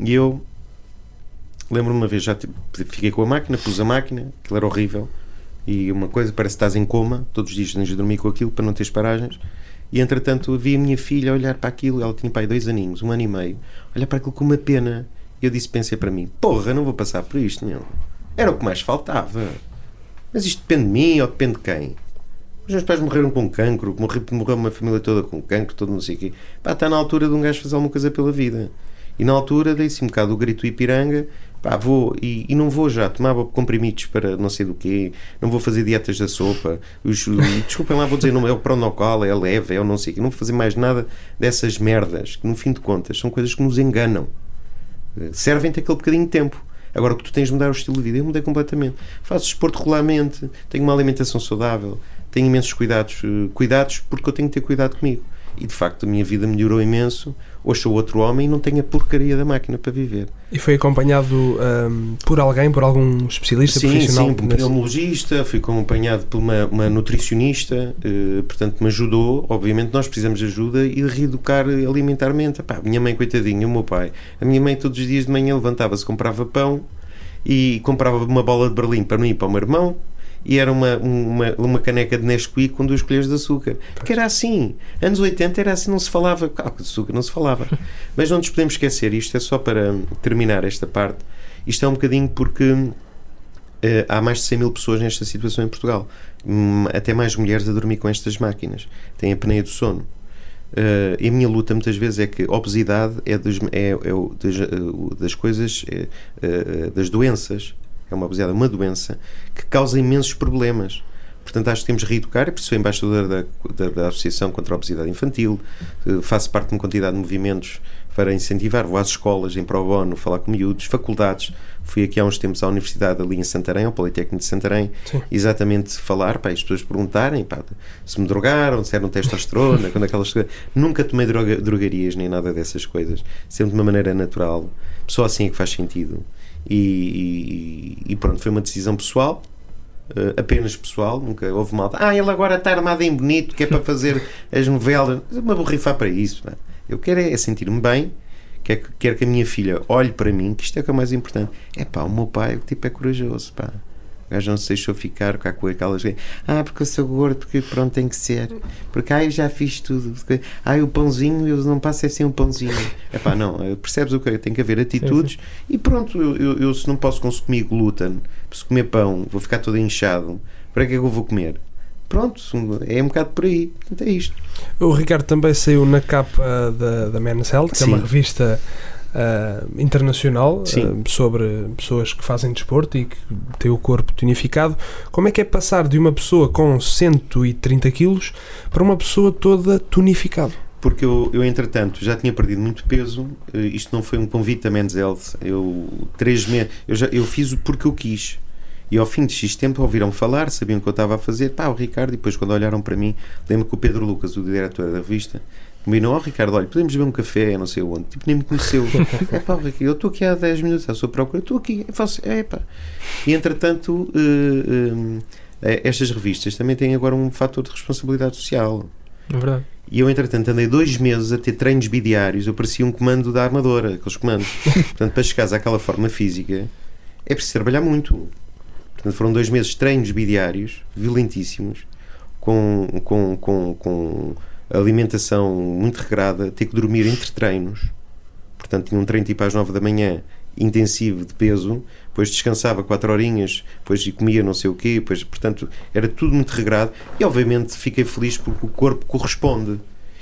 E eu lembro-me uma vez, já fiquei com a máquina, pus a máquina, aquilo era horrível e uma coisa, parece que estás em coma, todos os dias tens de dormir com aquilo para não teres paragens. E entretanto vi a minha filha olhar para aquilo, ela tinha pai dois aninhos, um ano e meio, olhar para aquilo com uma pena. E eu disse, pensei para mim, porra, não vou passar por isto, meu. Era o que mais faltava. Mas isto depende de mim ou depende de quem? Os meus pais morreram com cancro, morreu, uma família toda com cancro, todo não sei o quê. Pá, está na altura de um gajo fazer alguma coisa pela vida. E na altura dei-se um bocado o grito Ipiranga, pá, vou, e, e não vou já, tomava comprimidos para não sei do quê, não vou fazer dietas da sopa, os, desculpem lá, vou dizer, não é o pronocal, é a leve, é o não sei o quê, não vou fazer mais nada dessas merdas, que no fim de contas são coisas que nos enganam. Servem-te aquele bocadinho de tempo. Agora o que tu tens de mudar é o estilo de vida. Eu mudei completamente. Faço esporte regularmente, tenho uma alimentação saudável, tenho imensos cuidados, eh, cuidados porque eu tenho que ter cuidado comigo. E de facto a minha vida melhorou imenso. Hoje sou outro homem e não tenho a porcaria da máquina para viver. E foi acompanhado um, por alguém, por algum especialista sim, profissional? Sim, por um pneumologista, fui acompanhado por uma, uma nutricionista, eh, portanto me ajudou. Obviamente nós precisamos de ajuda e de reeducar alimentarmente. Epá, a minha mãe, coitadinha, o meu pai. A minha mãe todos os dias de manhã levantava-se, comprava pão e comprava uma bola de Berlim para mim e para o meu irmão e era uma, uma, uma caneca de Nesquik com duas colheres de açúcar. Porque era assim. Anos 80 era assim, não se falava. Claro que de açúcar não se falava. Mas não nos podemos esquecer, isto é só para terminar esta parte. Isto é um bocadinho porque uh, há mais de 100 mil pessoas nesta situação em Portugal. Um, até mais mulheres a dormir com estas máquinas. Têm a apneia do sono. Uh, e a minha luta muitas vezes é que obesidade é, dos, é, é das, uh, das coisas, é, das doenças é uma obesidade, uma doença que causa imensos problemas. Portanto, acho que temos de reeducar. Eu sou embaixador da, da, da, Associação contra a Obesidade Infantil, eh, faço parte de uma quantidade de movimentos para incentivar, vou às escolas, em pro bono, falar com miúdos, faculdades. Fui aqui há uns tempos à Universidade ali em Santarém, ao Politécnico de Santarém, Sim. exatamente falar, para as pessoas perguntarem pá, se me drogaram, se eram testosterona, quando aquelas coisas. Nunca tomei droga, drogarias nem nada dessas coisas, sempre de uma maneira natural. Só assim é que faz sentido. E, e, e pronto, foi uma decisão pessoal, Uh, apenas pessoal, nunca houve malta. Ah, ele agora está armado em bonito, que é para fazer as novelas. Uma borrifar para isso. Eu quero é sentir-me bem, quero, quero que a minha filha olhe para mim, que isto é o que é mais importante. É pá, o meu pai, o tipo é corajoso, pá. Gajo não se deixou ficar cá com aquelas. Ah, porque eu sou gordo, porque pronto, tem que ser. Porque ah, eu já fiz tudo. Ah, o pãozinho, eu não passo é sem um pãozinho. É pá, não, eh, percebes o que Tem que haver atitudes sim, sim. e pronto. Eu, eu, eu, se não posso consumir glúten, se comer pão, vou ficar todo inchado, para que é que eu vou comer? Pronto, é um bocado por aí. Portanto, é isto. O Ricardo também saiu na capa da, da Men's Health, que sim. é uma revista uh, internacional uh, sobre pessoas que fazem desporto e que têm o corpo tonificado. Como é que é passar de uma pessoa com 130 quilos para uma pessoa toda tonificada? porque eu, eu entretanto já tinha perdido muito peso eh, isto não foi um convite da Men's Health eu três meses eu, já, eu fiz o porque eu quis e ao fim de X tempo ouviram falar, sabiam o que eu estava a fazer, pá, o Ricardo, e depois quando olharam para mim, lembro que o Pedro Lucas, o diretor da revista, combinou, oh, Ricardo, olha, podemos beber um café, não sei onde. Tipo, nem me conheceu. é pá, eu estou aqui há 10 minutos à sua procura, estou aqui. Eu faço, é pá. E entretanto, uh, uh, estas revistas também têm agora um fator de responsabilidade social. É verdade. E eu, entretanto, andei dois meses a ter treinos bidiários. Eu parecia um comando da armadora, aqueles comandos. Portanto, para chegares àquela forma física, é preciso trabalhar muito. Portanto, foram dois meses de treinos bidiários, violentíssimos, com, com, com, com alimentação muito regrada, ter que dormir entre treinos. Portanto, tinha um treino tipo às 9 da manhã, intensivo de peso, depois descansava 4 horinhas, depois comia não sei o quê, depois, portanto, era tudo muito regrado e obviamente fiquei feliz porque o corpo corresponde.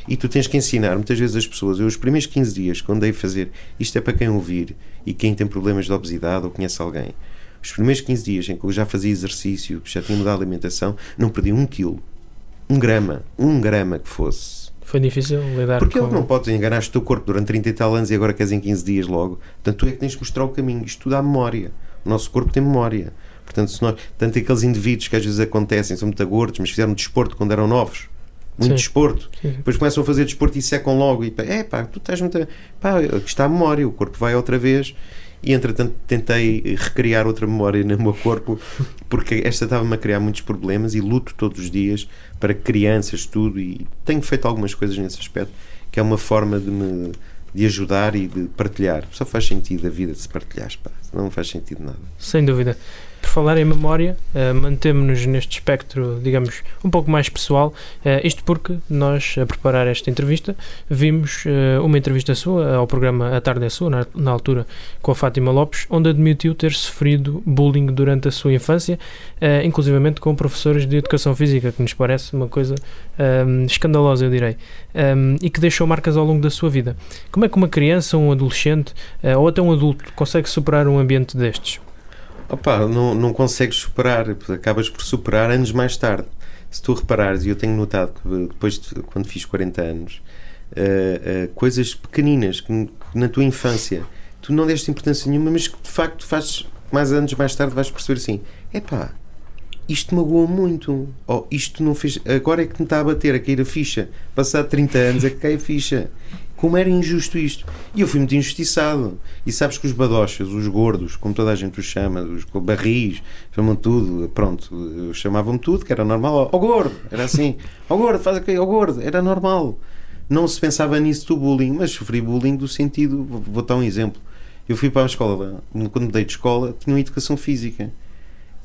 E tu tens que ensinar muitas vezes as pessoas. Eu, os primeiros 15 dias, quando dei fazer, isto é para quem ouvir e quem tem problemas de obesidade ou conhece alguém. Os primeiros 15 dias em que eu já fazia exercício, já tinha mudado a alimentação, não perdi um quilo um grama, um grama que fosse. Foi difícil lidar Porque com... ele não podes enganar o teu corpo durante 30 e tal anos e agora queres em 15 dias logo. Portanto, tu é que tens que mostrar o caminho. Isto tudo há memória. O nosso corpo tem memória. Portanto, se nós, tanto aqueles indivíduos que às vezes acontecem, são muito gordos, mas fizeram desporto quando eram novos, muito Sim. desporto, Sim. depois começam a fazer desporto e secam logo, e é pá, tu estás muito. pá, está a memória, o corpo vai outra vez e entretanto tentei recriar outra memória no meu corpo porque esta estava-me a criar muitos problemas e luto todos os dias para crianças, tudo e tenho feito algumas coisas nesse aspecto que é uma forma de me de ajudar e de partilhar. Só faz sentido a vida se partilhar, pá. não faz sentido nada. Sem dúvida. Por falar em memória, uh, mantemos-nos neste espectro, digamos, um pouco mais pessoal, uh, isto porque nós, a preparar esta entrevista, vimos uh, uma entrevista sua ao programa A Tarde é Sua, na, na, altura, com a Fátima Lopes, onde admitiu ter sofrido bullying durante a sua infância, uh, inclusivamente com professores de educação física, que nos parece uma coisa um, escandalosa, eu direi, um, e que deixou marcas ao longo da sua vida. Como é que uma criança, um adolescente ou até um adulto consegue superar um ambiente destes? Opa, não, não consegues superar, acabas por superar anos mais tarde. Se tu reparares, e eu tenho notado que depois, de, quando fiz 40 anos, uh, uh, coisas pequeninas que, que, na tua infância tu não deste importância nenhuma, mas que de facto fazes mais anos mais tarde vais perceber assim: epá, isto magoou muito, ou isto não fez. Agora é que me está a bater, a cair a ficha. Passado 30 anos é que cai a ficha como era injusto isto. E eu fui muito injustiçado. E sabes que os badochas, os gordos, como toda a gente os chama, os barris, chamam tudo, pronto, chamavam-me tudo, que era normal. Ó oh, gordo, era assim. Ó oh, gordo, faz aqui, ó oh, gordo, era normal. Não se pensava nisso do bullying, mas sofri bullying do sentido. Vou dar um exemplo. Eu fui para a escola, quando mudei de escola, tinha uma educação física.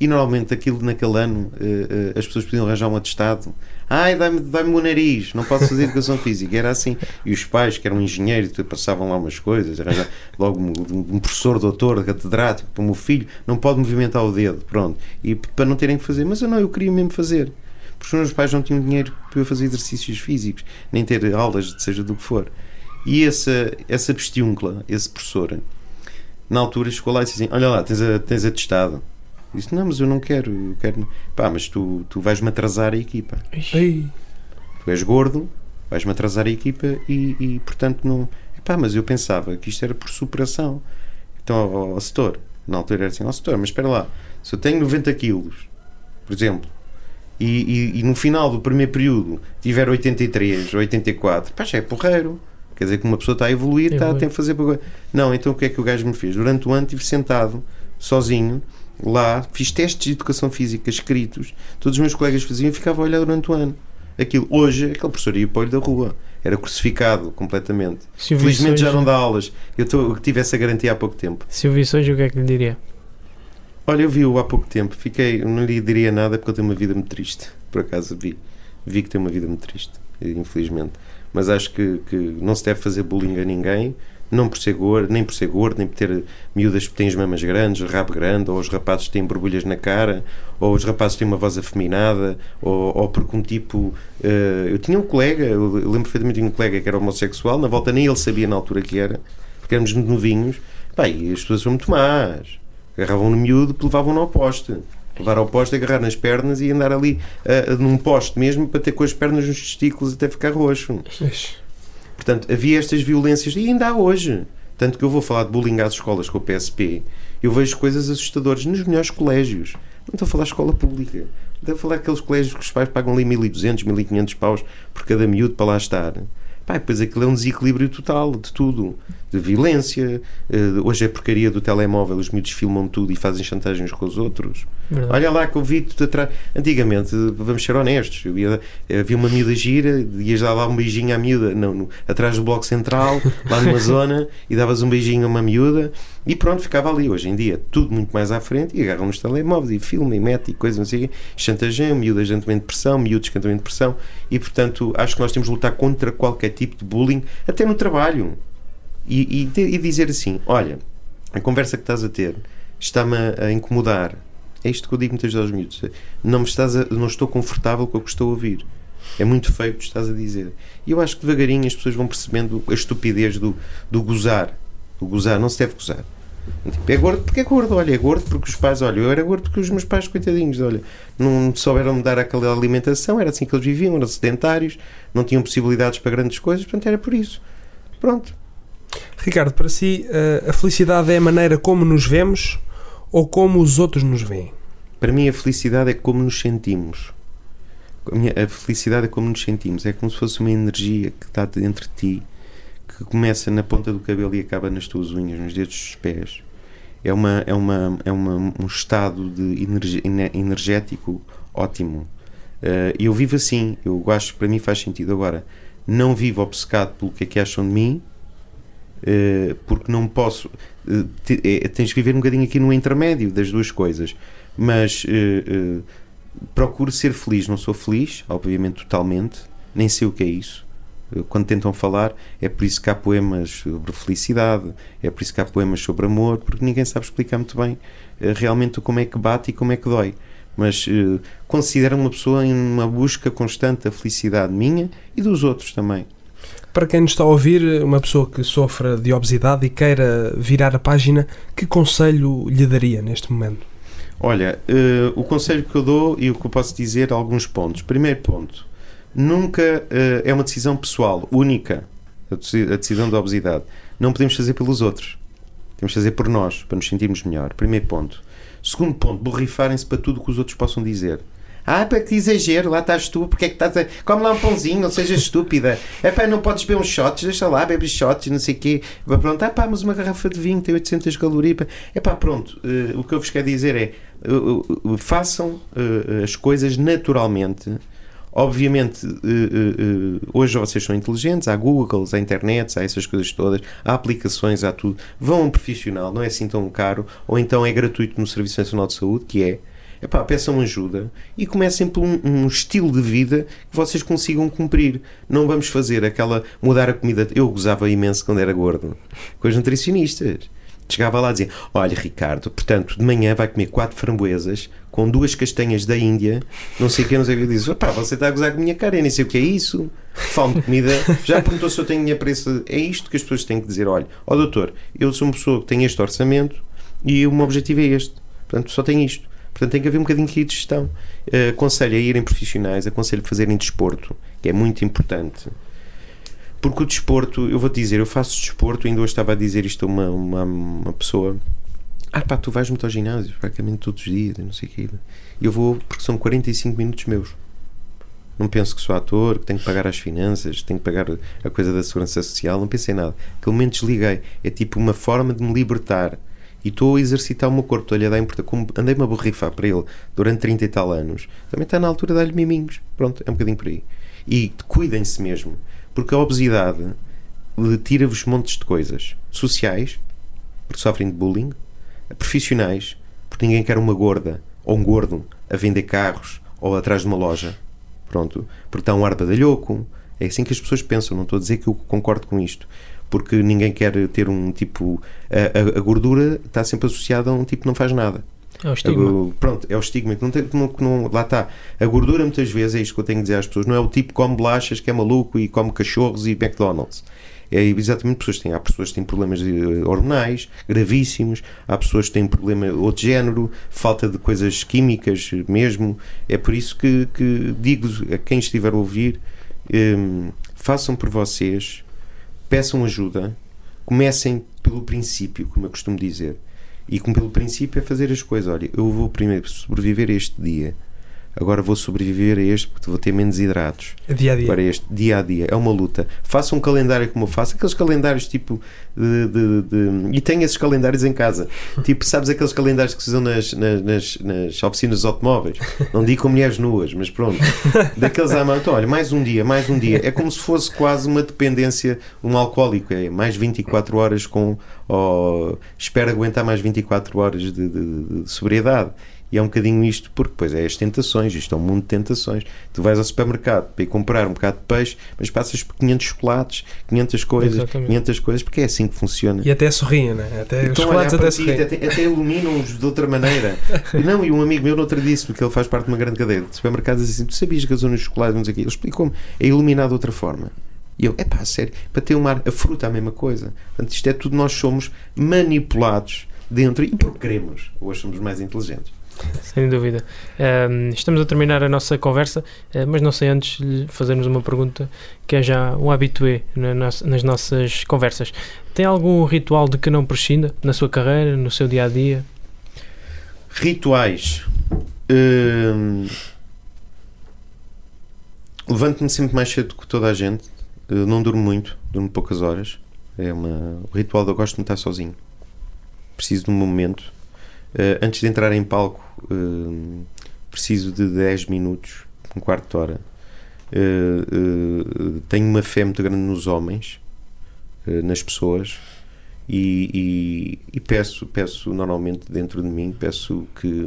E normalmente aquilo naquele ano uh, uh, as pessoas podiam arranjar um atestado. Ai, dá-me dá o nariz, não posso fazer educação física. Era assim. E os pais, que eram engenheiros, passavam lá umas coisas, arranjar logo um, um, professor, doutor, catedrático, para o meu filho, não pode movimentar o dedo. Pronto. E para não terem que fazer. Mas eu não, eu queria mesmo fazer. Porque os meus pais não tinham dinheiro para fazer exercícios físicos, nem ter aulas, seja do que for. E essa, essa bestiúncula, esse professor, na altura chegou lá e disse assim: Olha lá, tens, a, tens atestado. Disse, não, mas eu não quero, eu quero. Pá, mas tu, tu vais-me atrasar a equipa. Ei. Tu és gordo, vais-me atrasar a equipa e, e portanto não. Pá, mas eu pensava que isto era por superação. Então, ao, ao setor, na altura era assim, ao setor, mas espera lá, se eu tenho 90 quilos, por exemplo, e, e, e, no final do primeiro período tiver 83, 84, pá, já é porreiro. Quer dizer que uma pessoa está a evoluir, está, tem que fazer. Não, então o que é que o gajo me fez? Durante o ano estive sentado, sozinho, lá, fiz testes de educação física escritos, todos os meus colegas faziam e ficava a olhar durante o ano. Aquilo, hoje, aquele professor ia para o olho da rua, era crucificado completamente. Felizmente hoje... já não dá aulas. Eu tô, tive essa garantia há pouco tempo. Se o visse hoje, o que é que lhe diria? Olha, eu vi-o há pouco tempo, fiquei, não lhe diria nada porque ele tem uma vida muito triste. Por acaso vi, vi que tem uma vida muito triste, infelizmente. Mas acho que, que não se deve fazer bullying a ninguém não por ser gordo, nem por ser gordo, nem por ter miúdas que têm as mamas grandes, rabo grande, ou os rapazes que têm borbulhas na cara, ou os rapazes que têm uma voz afeminada, ou, ou porque um tipo. Uh, eu tinha um colega, eu lembro perfeitamente de um colega que era homossexual, na volta nem ele sabia na altura que era, porque éramos novinhos. Pá, e as pessoas são muito más. Agarravam no miúdo e levavam-no ao poste. Levar ao poste, agarrar nas pernas e andar ali uh, num poste mesmo para ter com as pernas nos testículos até ficar roxo. Portanto, havia estas violências e ainda há hoje. Tanto que eu vou falar de bullying às escolas com o PSP, eu vejo coisas assustadoras nos melhores colégios. Não estou a falar de escola pública. Estou a falar daqueles colégios que os pais pagam ali 1200, 1500 paus por cada miúdo para lá estar. Pá, depois aquilo é um desequilíbrio total de tudo. De violência. Uh, hoje é porcaria do telemóvel, os miúdos filmam tudo e fazem chantagens com os outros. Verdade. Olha lá que eu vi-te atrás. Antigamente, vamos ser honestos, eu ia, havia uma miúda gira, ias dar lá um beijinho à miúda não, no, atrás do bloco central, lá numa zona, e davas um beijinho a uma miúda e pronto, ficava ali. Hoje em dia, tudo muito mais à frente e agarram nos telemóveis e filmam e metem e coisas, não sei o quê, chantageiam, miúdas de depressão, miúdos que em depressão e portanto acho que nós temos de lutar contra qualquer tipo de bullying, até no trabalho. E, e, e dizer assim: olha, a conversa que estás a ter está-me a incomodar. É isto que eu digo muitas vezes aos miúdos. Não, me estás a, não estou confortável com o que estou a ouvir. É muito feio o que estás a dizer. E eu acho que devagarinho as pessoas vão percebendo a estupidez do, do gozar. Do gozar, não se deve gozar. Tipo, é gordo porque é gordo, olha, é gordo porque os pais, olha, eu era gordo porque os meus pais, coitadinhos, olha, não souberam me dar aquela alimentação, era assim que eles viviam, eram sedentários, não tinham possibilidades para grandes coisas, portanto era por isso. Pronto. Ricardo, para si, eh, a felicidade é a maneira como nos vemos ou como os outros nos veem? Para mim, a felicidade é como nos sentimos. A felicidade é como nos sentimos, é como se fosse uma energia que está dentro de ti que começa na ponta do cabelo e acaba nas tuas unhas, nos dedos dos pés. É, uma, é, uma, é uma, um estado de energi, energético ótimo. Uh, eu vivo assim, eu acho para mim faz sentido. Agora, não vivo obcecado pelo que é que acham de mim, porque não posso. Te, é, tens que viver um bocadinho aqui no intermédio das duas coisas. Mas procuro ser feliz. Não sou feliz, obviamente, totalmente. Nem sei o que é isso. Quando tentam falar, é por isso que há poemas sobre felicidade, é por isso que há poemas sobre amor, porque ninguém sabe explicar muito bem realmente como é que bate e como é que dói mas considero uma pessoa em uma busca constante da felicidade minha e dos outros também. Para quem nos está a ouvir, uma pessoa que sofra de obesidade e queira virar a página, que conselho lhe daria neste momento? Olha, uh, o conselho que eu dou e o que eu posso dizer, alguns pontos. Primeiro ponto, nunca uh, é uma decisão pessoal, única, a decisão da obesidade. Não podemos fazer pelos outros. Temos que fazer por nós, para nos sentirmos melhor. Primeiro ponto. Segundo ponto, borrifarem-se para tudo o que os outros possam dizer. Ah, para que exagero, lá estás tu, porque é que estás a. Come lá um pãozinho, não sejas estúpida. É pá, não podes beber uns shots, deixa lá, bebe shots, não sei o quê. Pronto, ah pá, mas uma garrafa de vinho tem 800 calorias. É pá, pronto, uh, o que eu vos quero dizer é: uh, uh, façam as coisas naturalmente. Obviamente, hoje vocês são inteligentes, há Google, há internet, há essas coisas todas, há aplicações, há tudo. Vão a um profissional, não é assim tão caro, ou então é gratuito no Serviço Nacional de Saúde, que é epá, peçam ajuda e comecem por um, um, estilo de vida que vocês consigam cumprir. Não vamos fazer aquela mudar a comida. Eu gozava imenso quando era gordo com os nutricionistas. Chegava lá e dizia: Olha, Ricardo, portanto, de manhã vai comer quatro framboesas com duas castanhas da Índia, não sei o que, não sei o que. Eu disse: Pá, você está a gozar com a minha cara, eu nem sei o que é isso. Fome de comida. Já perguntou se eu tenho isso. É isto que as pessoas têm que dizer: Olha, ó oh, doutor, eu sou uma pessoa que tem este orçamento e o meu objetivo é este. Portanto, só tenho isto. Portanto, tem que haver um bocadinho aqui de gestão. Uh, aconselho a irem profissionais, aconselho a fazerem desporto, que é muito importante. Porque o desporto, eu vou te dizer, eu faço desporto, ainda hoje estava a dizer isto a uma, uma, uma pessoa. Ah, pá, tu vais muito ao ginásio praticamente todos os dias, não sei o quê. Eu vou porque são 45 minutos meus. Não penso que sou ator, que tenho que pagar as finanças, que tenho que pagar a coisa da segurança social, não pensei nada. Aquele momento desliguei. É tipo uma forma de me libertar e estou a exercitar o meu corpo, estou-lhe a dar importância. Como andei-me a borrifar para ele durante 30 e tal anos, também está na altura de dar-lhe miminhos. Pronto, é um bocadinho por aí. E cuidem-se mesmo, porque a obesidade tira-vos montes de coisas sociais, porque sofrem de bullying, profissionais, porque ninguém quer uma gorda ou um gordo a vender carros ou atrás de uma loja. Pronto, porque está um ar badalhoco. É assim que as pessoas pensam. Não estou a dizer que eu concordo com isto porque ninguém quer ter um tipo. A, a, a, gordura está sempre associada a um tipo que não faz nada. É o estigma. pronto, é o estigma. Que não tem, que não, que não, lá está. A gordura, muitas vezes, é isto que eu tenho que dizer às pessoas: não é o tipo que come bolachas, que é maluco e come cachorros e McDonald's. É exatamente pessoas que têm. Há pessoas que têm problemas hormonais gravíssimos, há pessoas que têm problema de outro género, falta de coisas químicas mesmo. É por isso que, que digo a quem estiver a ouvir: hum, façam por vocês peçam ajuda, comecem pelo princípio, como eu costumo dizer. E como pelo princípio é fazer as coisas. Olha, eu vou primeiro sobreviver este dia agora vou sobreviver a este porque vou ter menos hidratos. Dia a dia. Para este dia a dia. É uma luta. Faça um calendário como eu faço, aqueles calendários tipo de, de, de... e tenho esses calendários em casa. tipo, sabes aqueles calendários que se usam nas, nas, nas, oficinas dos automóveis? Não digo com mulheres nuas, mas pronto. Daqueles à mão. Então, olha, mais um dia, mais um dia. É como se fosse quase uma dependência, um alcoólico. É mais 24 horas com. Oh, espera aguentar mais 24 horas de, de, de sobriedade. E é um bocadinho isto, porque depois é as tentações, isto é um mundo de tentações. Tu vais ao supermercado para ir comprar um bocado de peixe, mas passas por 500 chocolates, 500 coisas, Exatamente. 500 coisas, porque é assim que funciona. E até sorriem, né? Até então, os chocolates até sorriem. Até, até iluminam-os de outra maneira. não, e um amigo meu no outro disse, porque ele faz parte de uma grande cadeia de supermercados, assim: Tu sabias que a zona dos chocolates, não sei aqui? Ele explicou-me, é iluminado de outra forma. E eu, é pá, sério, para ter uma a fruta é a mesma coisa. Portanto, isto é tudo, nós somos manipulados dentro e porque queremos. Hoje somos mais inteligentes. Sem dúvida. Um, estamos a terminar a nossa conversa, uh, mas não sei antes de fazermos uma pergunta que é já um habitué na nas nossas conversas. Tem algum ritual de que não prescinda na sua carreira, no seu dia a dia? Rituais. Hum, Levanto-me sempre mais cedo que toda a gente. Uh, não durmo muito, durmo poucas horas. É uma, o ritual de eu gosto de estar sozinho. Preciso de um momento Uh, antes de entrar em palco, uh, preciso de 10 minutos, um quarto de hora. Uh, tenho uma fé muito grande nos homens. nas pessoas e, e, e peço, peço normalmente dentro de mim, peço que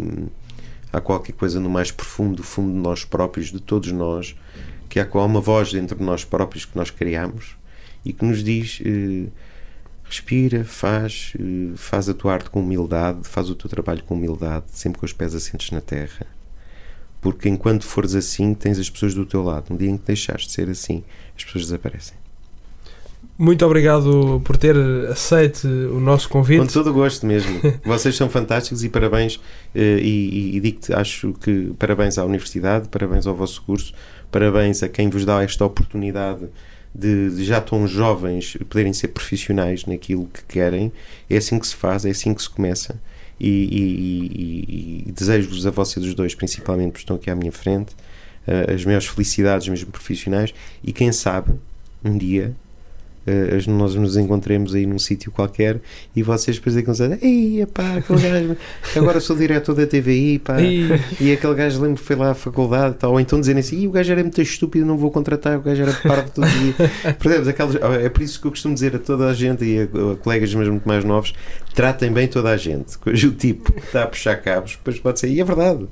há qualquer coisa no mais profundo, do fundo de nós próprios, de todos nós, que há uma voz dentro de nós próprios que nós criamos e que nos diz respira, faz, eh, faz a tua arte com humildade, faz o teu trabalho com humildade, sempre com os pés assentes na terra. Porque enquanto fores assim, tens as pessoas do teu lado. Um dia em que deixares de ser assim, as pessoas desaparecem. Muito obrigado por ter aceito o nosso convite. Com todo o gosto mesmo. Vocês são fantásticos e parabéns. eh, E, e, e digo-te, acho que parabéns à Universidade, parabéns ao vosso curso, parabéns a quem vos dá esta oportunidade de, de já tão jovens poderem ser profissionais naquilo que querem. É assim que se faz, é assim que se começa. E, e- e- e desejo-vos a vocês os dois, principalmente, porque estão aqui à minha frente, eh, as maiores felicidades, mesmo profissionais. E quem sabe, um dia, as- nós nos encontremos aí num sítio qualquer e vocês depois dizem que ei, pá, aquele gajo, agora sou diretor da TVI, pá, E- aquele gajo lembro que foi lá à faculdade tal, ou então dizerem assim, "Ih, o gajo era muito estúpido, não vou contratar, o gajo era parvo todo dia. Percebes? Aquelas, é por isso que eu costumo dizer a toda a gente e a, a colegas mesmo muito mais novos, tratem bem toda a gente. Hoje o tipo está a puxar cabos, depois pode ser, e é verdade.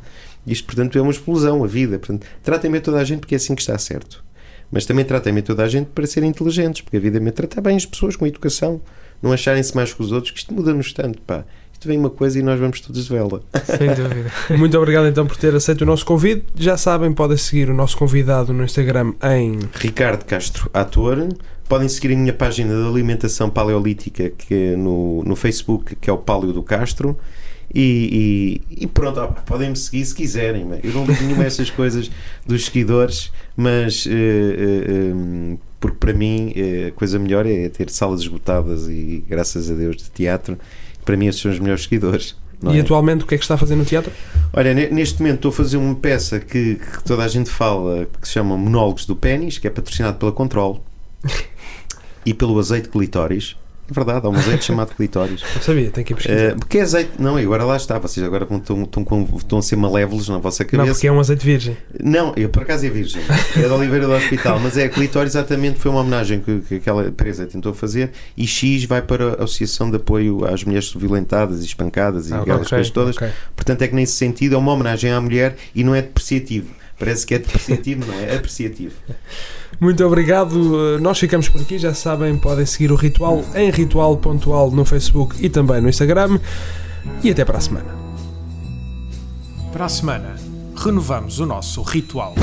Isto, portanto, é uma explosão, a vida. Portanto, tratem bem toda a gente porque é assim que está certo. Mas também tratem bem toda a gente para serem inteligentes, porque a vida é tratar bem as pessoas com educação, não acharem-se mais que os outros, que isto muda-nos tanto, pá. Isto vem uma coisa e nós vamos todos de vela. Sem dúvida. Muito obrigado então por ter aceito o nosso convite. Já sabem, podem seguir o nosso convidado no Instagram em Ricardo Castro, ator. Podem seguir a minha página de alimentação paleolítica que é no, no Facebook, que é o Paleo do Castro. E, e- e pronto, ah, podem me seguir se quiserem. Eu não ligo nenhuma dessas coisas dos seguidores, mas eh, eh, eh, porque para mim eh, a coisa melhor é ter salas esgotadas e graças a Deus de teatro. Para mim, esses são os melhores seguidores. E é? atualmente o que é que está a fazer no teatro? Olha, ne- neste momento estou a fazer uma peça que, que toda a gente fala que se chama Monólogos do Pênis, que é patrocinado pela Control e pelo azeite clitóris. Verdade, há um azeite chamado clitóris. Não sabia, tem que ir pesquisar. Eh, porque é azeite. Não, e agora lá está. Vocês agora vão, estão, estão, com- estão a ser malévolos na vossa não, cabeça. porque é um azeite virgem. Não, eu por acaso é virgem. É da Oliveira do Hospital, mas é Clitóris exatamente foi uma homenagem que, que aquela empresa tentou fazer e X vai para a Associação de Apoio às Mulheres Violentadas e Espancadas e Ah, aquelas ok, coisas todas. ok. Portanto, é que nesse sentido é uma homenagem à mulher e não é depreciativo. Parece que é depreciativo, não é? É apreciativo. Muito obrigado. Nós ficamos por aqui. Já sabem, podem seguir o Ritual em ritual.al no Facebook e também no Instagram. E até para a semana. Para a semana, renovamos o nosso ritual.